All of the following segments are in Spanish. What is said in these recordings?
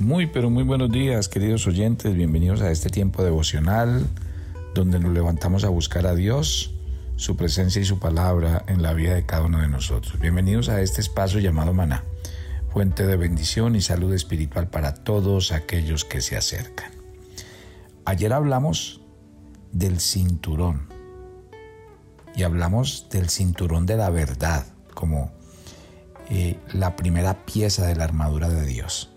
Muy, pero muy buenos días, queridos oyentes. Bienvenidos a este tiempo devocional donde nos levantamos a buscar a Dios, su presencia y su palabra en la vida de cada uno de nosotros. Bienvenidos a este espacio llamado Maná, fuente de bendición y salud espiritual para todos aquellos que se acercan. Ayer hablamos del cinturón y hablamos del cinturón de la verdad como eh, la primera pieza de la armadura de Dios.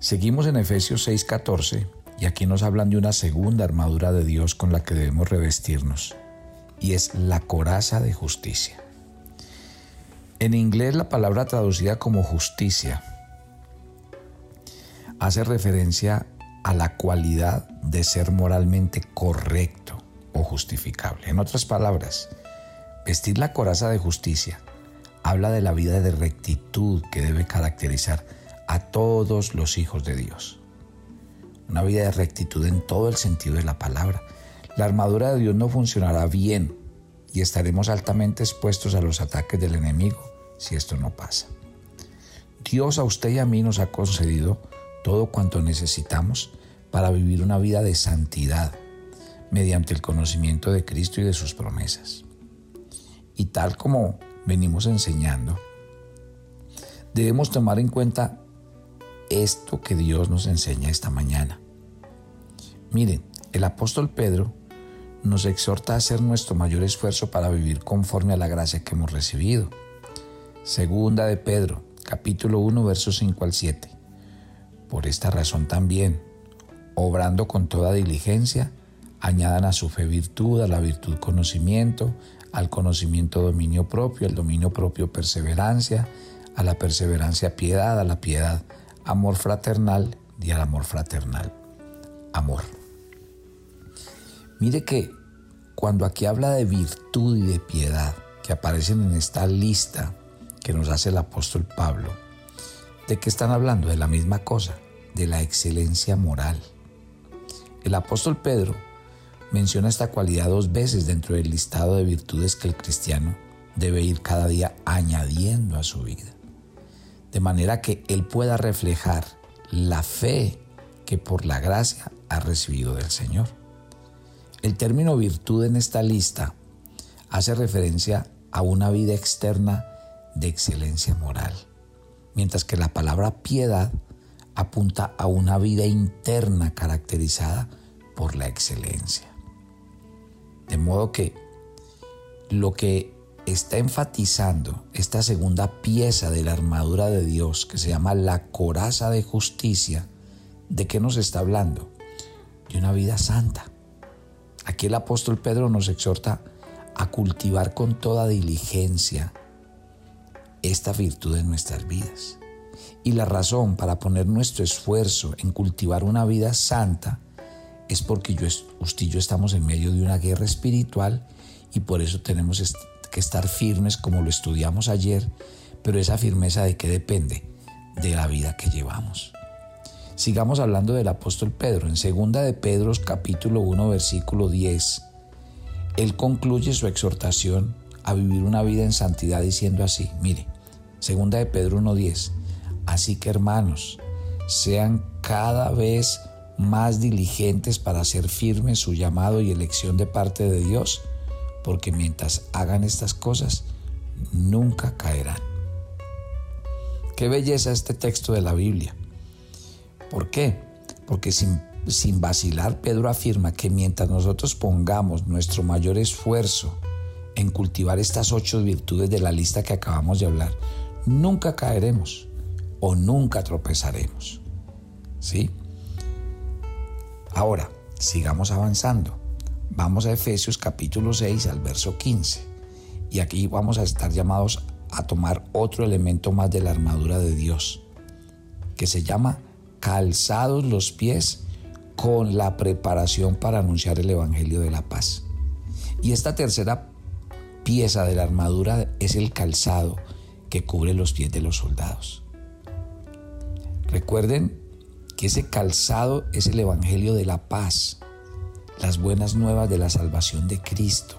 Seguimos en Efesios 6:14 y aquí nos hablan de una segunda armadura de Dios con la que debemos revestirnos y es la coraza de justicia. En inglés la palabra traducida como justicia hace referencia a la cualidad de ser moralmente correcto o justificable. En otras palabras, vestir la coraza de justicia habla de la vida de rectitud que debe caracterizar a todos los hijos de Dios. Una vida de rectitud en todo el sentido de la palabra. La armadura de Dios no funcionará bien y estaremos altamente expuestos a los ataques del enemigo si esto no pasa. Dios a usted y a mí nos ha concedido todo cuanto necesitamos para vivir una vida de santidad mediante el conocimiento de Cristo y de sus promesas. Y tal como venimos enseñando, debemos tomar en cuenta esto que Dios nos enseña esta mañana. Miren, el apóstol Pedro nos exhorta a hacer nuestro mayor esfuerzo para vivir conforme a la gracia que hemos recibido. Segunda de Pedro, capítulo 1, versos 5 al 7. Por esta razón también, obrando con toda diligencia, añadan a su fe virtud, a la virtud conocimiento, al conocimiento dominio propio, al dominio propio perseverancia, a la perseverancia piedad, a la piedad amor fraternal y al amor fraternal amor. Mire que cuando aquí habla de virtud y de piedad, que aparecen en esta lista que nos hace el apóstol Pablo, ¿de qué están hablando? De la misma cosa, de la excelencia moral. El apóstol Pedro menciona esta cualidad dos veces dentro del listado de virtudes que el cristiano debe ir cada día añadiendo a su vida, de manera que él pueda reflejar la fe que por la gracia ha recibido del Señor. El término virtud en esta lista hace referencia a una vida externa de excelencia moral, mientras que la palabra piedad apunta a una vida interna caracterizada por la excelencia. De modo que lo que está enfatizando esta segunda pieza de la armadura de Dios, que se llama la coraza de justicia, ¿de qué nos está hablando? De una vida santa. Aquí el apóstol Pedro nos exhorta a cultivar con toda diligencia esta virtud en nuestras vidas. Y la razón para poner nuestro esfuerzo en cultivar una vida santa es porque yo, usted y yo estamos en medio de una guerra espiritual y por eso tenemos que estar firmes como lo estudiamos ayer, pero esa firmeza de qué depende? De la vida que llevamos. Sigamos hablando del apóstol Pedro. En segunda de Pedro capítulo 1 versículo 10, él concluye su exhortación a vivir una vida en santidad diciendo así, mire, segunda de Pedro 1.10, así que hermanos, sean cada vez más diligentes para hacer firme su llamado y elección de parte de Dios, porque mientras hagan estas cosas, nunca caerán. Qué belleza este texto de la Biblia. ¿Por qué? Porque sin, sin vacilar Pedro afirma que mientras nosotros pongamos nuestro mayor esfuerzo en cultivar estas ocho virtudes de la lista que acabamos de hablar, nunca caeremos o nunca tropezaremos. ¿Sí? Ahora, sigamos avanzando. Vamos a Efesios capítulo 6 al verso 15. Y aquí vamos a estar llamados a tomar otro elemento más de la armadura de Dios, que se llama calzados los pies con la preparación para anunciar el Evangelio de la paz. Y esta tercera pieza de la armadura es el calzado que cubre los pies de los soldados. Recuerden que ese calzado es el Evangelio de la paz, las buenas nuevas de la salvación de Cristo.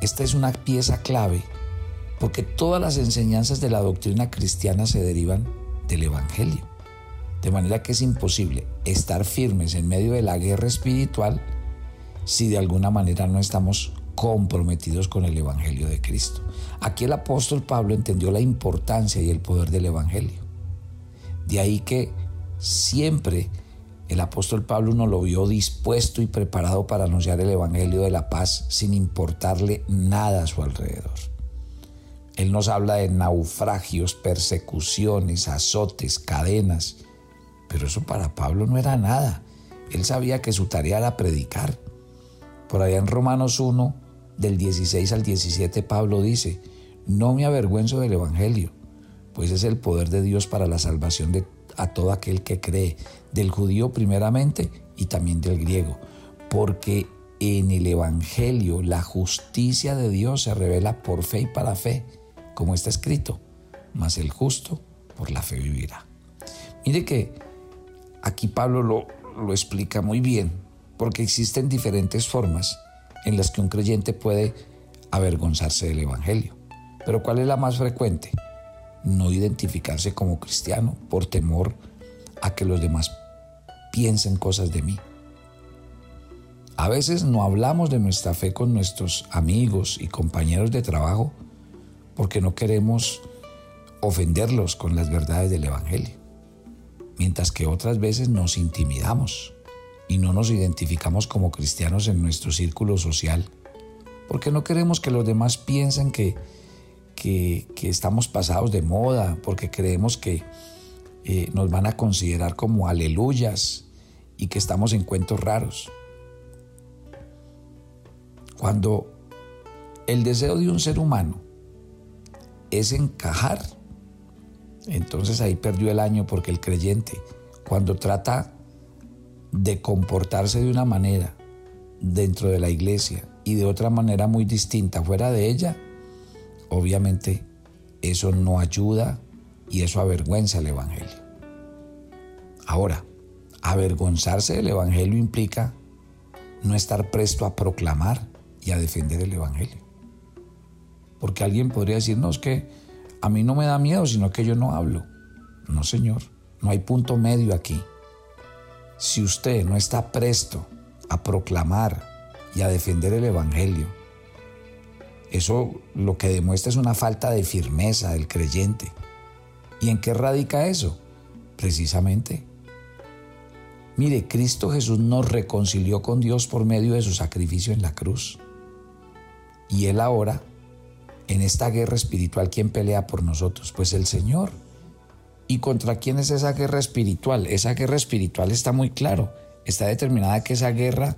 Esta es una pieza clave porque todas las enseñanzas de la doctrina cristiana se derivan del Evangelio. De manera que es imposible estar firmes en medio de la guerra espiritual si de alguna manera no estamos comprometidos con el Evangelio de Cristo. Aquí el apóstol Pablo entendió la importancia y el poder del Evangelio. De ahí que siempre el apóstol Pablo nos lo vio dispuesto y preparado para anunciar el Evangelio de la paz sin importarle nada a su alrededor. Él nos habla de naufragios, persecuciones, azotes, cadenas, pero eso para Pablo no era nada. Él sabía que su tarea era predicar. Por allá en Romanos 1, del 16 al 17, Pablo dice, no me avergüenzo del Evangelio, pues es el poder de Dios para la salvación de a todo aquel que cree, del judío primeramente y también del griego, porque en el Evangelio la justicia de Dios se revela por fe y para fe, como está escrito, mas el justo por la fe vivirá. Mire que aquí Pablo lo, lo explica muy bien, porque existen diferentes formas en las que un creyente puede avergonzarse del Evangelio. Pero ¿cuál es la más frecuente? No identificarse como cristiano por temor a que los demás piensen cosas de mí. A veces no hablamos de nuestra fe con nuestros amigos y compañeros de trabajo porque no queremos ofenderlos con las verdades del Evangelio, mientras que otras veces nos intimidamos y no nos identificamos como cristianos en nuestro círculo social, porque no queremos que los demás piensen que, que, estamos pasados de moda, porque creemos que eh, nos van a considerar como aleluyas y que estamos en cuentos raros. Cuando el deseo de un ser humano es encajar, entonces ahí perdió el año porque el creyente, cuando trata de comportarse de una manera dentro de la iglesia y de otra manera muy distinta fuera de ella, obviamente eso no ayuda y eso avergüenza el Evangelio. Ahora, avergonzarse del Evangelio implica no estar presto a proclamar y a defender el Evangelio. Porque alguien podría decir, no, es que a mí no me da miedo, sino que yo no hablo. No, Señor, no hay punto medio aquí. Si usted no está presto a proclamar y a defender el Evangelio, eso lo que demuestra es una falta de firmeza del creyente. ¿Y en qué radica eso? Precisamente. Mire, Cristo Jesús nos reconcilió con Dios por medio de su sacrificio en la cruz. Y Él ahora, en esta guerra espiritual, ¿quién pelea por nosotros? Pues el Señor. ¿Y contra quién es esa guerra espiritual? Esa guerra espiritual está muy claro. Está determinada que esa guerra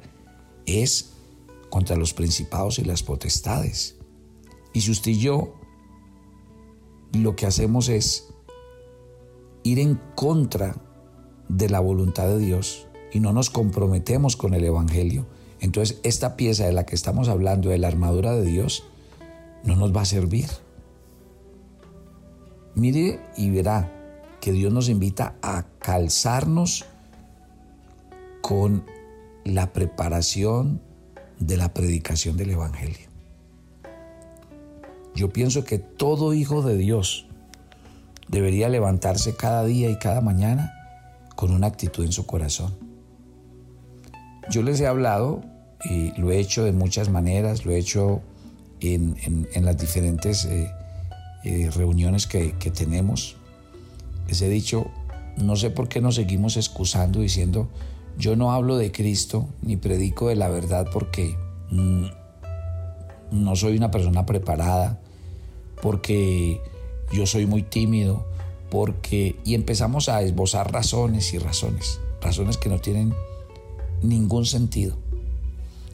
es contra los principados y las potestades. Y si usted y yo lo que hacemos es ir en contra de la voluntad de Dios y no nos comprometemos con el Evangelio, entonces esta pieza de la que estamos hablando, de la armadura de Dios, no nos va a servir. Mire y verá, que Dios nos invita a calzarnos con la preparación de la predicación del Evangelio. Yo pienso que todo hijo de Dios debería levantarse cada día y cada mañana con una actitud en su corazón. Yo les he hablado y lo he hecho de muchas maneras, lo he hecho en, las diferentes eh, eh, reuniones que tenemos he dicho, no sé por qué nos seguimos excusando diciendo, yo no hablo de Cristo ni predico de la verdad porque mm, no soy una persona preparada, porque yo soy muy tímido, porque... Y empezamos a esbozar razones y razones, razones que no tienen ningún sentido.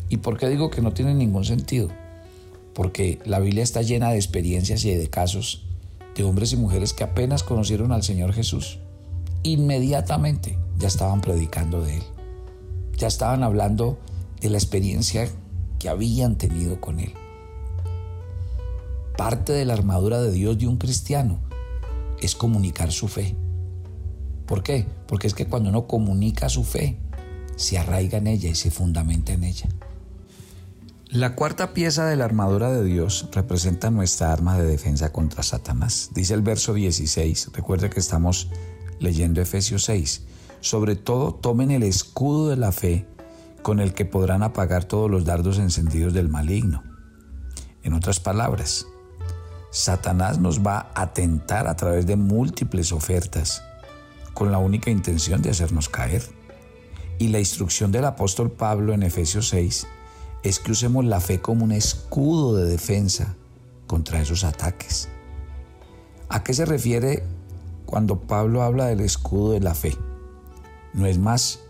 ¿Y por qué digo que no tienen ningún sentido? Porque la Biblia está llena de experiencias y de casos de hombres y mujeres que apenas conocieron al Señor Jesús, inmediatamente ya estaban predicando de Él. Ya estaban hablando de la experiencia que habían tenido con Él. Parte de la armadura de Dios de un cristiano es comunicar su fe. ¿Por qué? Porque es que cuando uno comunica su fe, se arraiga en ella y se fundamenta en ella. La cuarta pieza de la armadura de Dios representa nuestra arma de defensa contra Satanás. Dice el verso 16, recuerde que estamos leyendo Efesios 6. Sobre todo tomen el escudo de la fe con el que podrán apagar todos los dardos encendidos del maligno. En otras palabras, Satanás nos va a tentar a través de múltiples ofertas con la única intención de hacernos caer. Y la instrucción del apóstol Pablo en Efesios 6 es que usemos la fe como un escudo de defensa contra esos ataques. ¿A qué se refiere cuando Pablo habla del escudo de la fe? No es más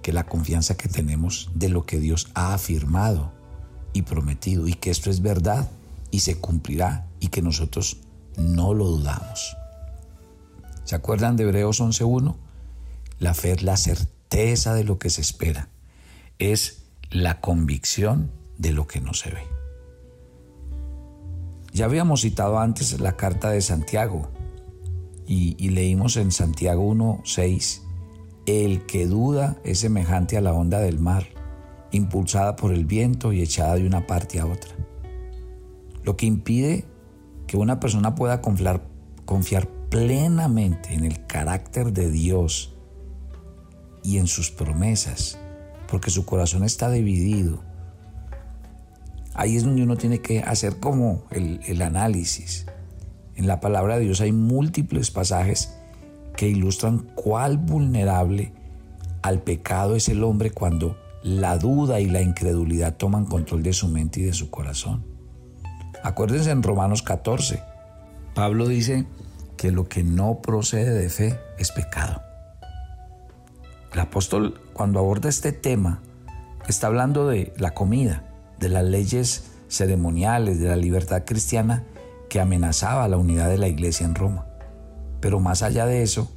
que la confianza que tenemos de lo que Dios ha afirmado y prometido y que esto es verdad y se cumplirá y que nosotros no lo dudamos. ¿Se acuerdan de Hebreos 11.1? La fe es la certeza de lo que se espera. Es la convicción de lo que no se ve. Ya habíamos citado antes la carta de Santiago y, leímos en Santiago 1.6, el que duda es semejante a la onda del mar, impulsada por el viento y echada de una parte a otra. Lo que impide que una persona pueda confiar, plenamente en el carácter de Dios y en sus promesas porque su corazón está dividido. Ahí es donde uno tiene que hacer como el, análisis. En la palabra de Dios hay múltiples pasajes que ilustran cuál vulnerable al pecado es el hombre cuando la duda y la incredulidad toman control de su mente y de su corazón. Acuérdense en Romanos 14, Pablo dice que lo que no procede de fe es pecado. El apóstol cuando aborda este tema está hablando de la comida, de las leyes ceremoniales, de la libertad cristiana que amenazaba la unidad de la iglesia en Roma. Pero más allá de eso,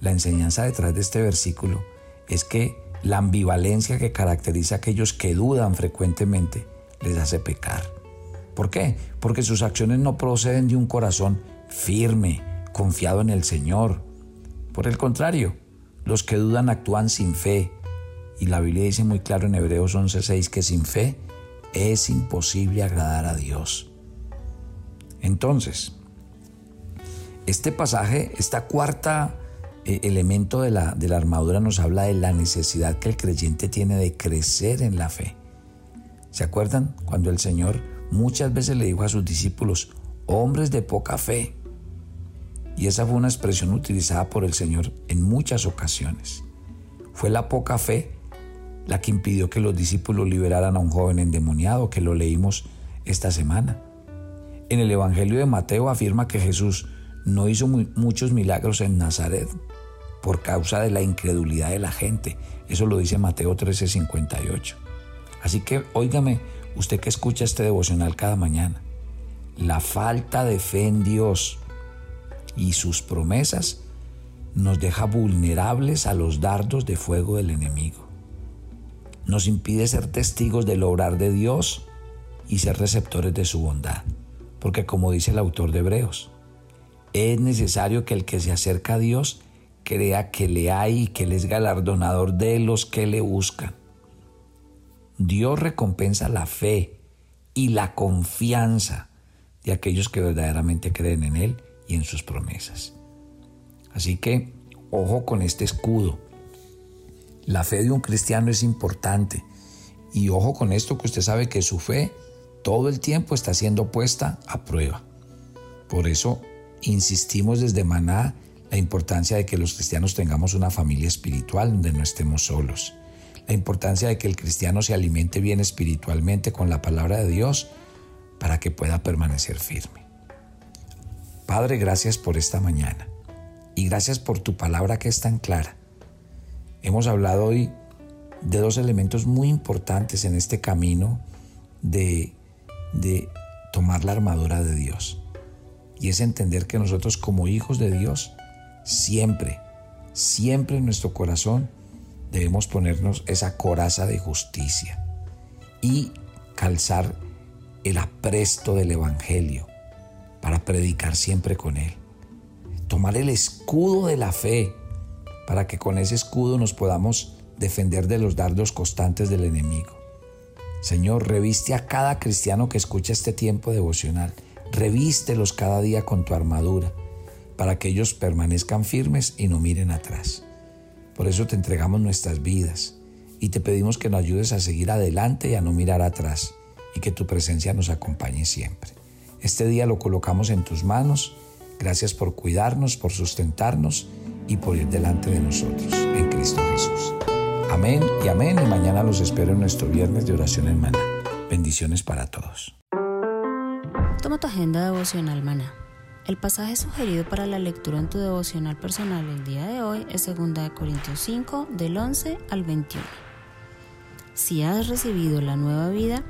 la enseñanza detrás de este versículo es que la ambivalencia que caracteriza a aquellos que dudan frecuentemente les hace pecar. ¿Por qué? Porque sus acciones no proceden de un corazón firme, confiado en el Señor. Por el contrario, los que dudan actúan sin fe. Y la Biblia dice muy claro en Hebreos 11:6 que sin fe es imposible agradar a Dios. Entonces, este pasaje, esta cuarta eh, elemento de la, de la armadura nos habla de la necesidad que el creyente tiene de crecer en la fe. ¿Se acuerdan cuando el Señor muchas veces le dijo a sus discípulos, hombres de poca fe? Y esa fue una expresión utilizada por el Señor en muchas ocasiones. Fue la poca fe la que impidió que los discípulos liberaran a un joven endemoniado, que lo leímos esta semana. En el Evangelio de Mateo afirma que Jesús no hizo muchos milagros en Nazaret por causa de la incredulidad de la gente. Eso lo dice Mateo 13:58. Así que óigame, usted que escucha este devocional cada mañana, la falta de fe en Dios y sus promesas nos deja vulnerables a los dardos de fuego del enemigo. Nos impide ser testigos del obrar de Dios y ser receptores de su bondad. Porque como dice el autor de Hebreos, es necesario que el que se acerca a Dios crea que le hay y que Él es galardonador de los que le buscan. Dios recompensa la fe y la confianza de aquellos que verdaderamente creen en Él y en sus promesas. Así que, ojo con este escudo. La fe de un cristiano es importante. Y ojo con esto que usted sabe que su fe todo el tiempo está siendo puesta a prueba. Por eso insistimos desde Maná la importancia de que los cristianos tengamos una familia espiritual donde no estemos solos. La importancia de que el cristiano se alimente bien espiritualmente con la palabra de Dios para que pueda permanecer firme. Padre, gracias por esta mañana y gracias por tu palabra que es tan clara. Hemos hablado hoy de dos elementos muy importantes en este camino de, de tomar la armadura de Dios. Y es entender que nosotros como hijos de Dios, siempre, siempre en nuestro corazón debemos ponernos esa coraza de justicia y calzar el apresto del Evangelio para predicar siempre con Él. Tomar el escudo de la fe para que con ese escudo nos podamos defender de los dardos constantes del enemigo. Señor, reviste a cada cristiano que escucha este tiempo devocional. Revístelos cada día con tu armadura, para que ellos permanezcan firmes y no miren atrás. Por eso te entregamos nuestras vidas y te pedimos que nos ayudes a seguir adelante y a no mirar atrás y que tu presencia nos acompañe siempre. Este día lo colocamos en tus manos. Gracias por cuidarnos, por sustentarnos y por ir delante de nosotros en Cristo Jesús. Amén y amén. Y mañana los espero en nuestro viernes de oración en Maná. Bendiciones para todos. Toma tu agenda devocional Maná. El pasaje sugerido para la lectura en tu devocional personal el día de hoy es 2 Corintios 5 del 11 al 21. Si has recibido la nueva vida,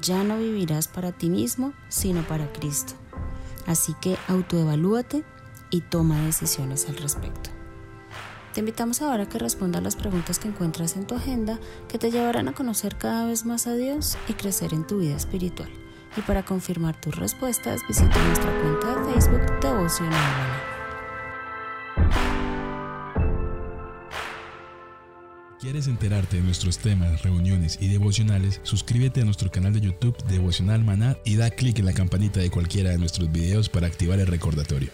ya no vivirás para ti mismo, sino para Cristo. Así que autoevalúate y toma decisiones al respecto. Te invitamos ahora a que respondas las preguntas que encuentras en tu agenda que te llevarán a conocer cada vez más a Dios y crecer en tu vida espiritual. Y para confirmar tus respuestas, visita nuestra cuenta de Facebook Devocional. ¿Quieres enterarte de nuestros temas, reuniones y devocionales? Suscríbete a nuestro canal de YouTube Devocional Maná y da clic en la campanita de cualquiera de nuestros videos para activar el recordatorio.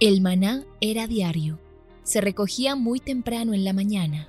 El maná era diario. Se recogía muy temprano en la mañana.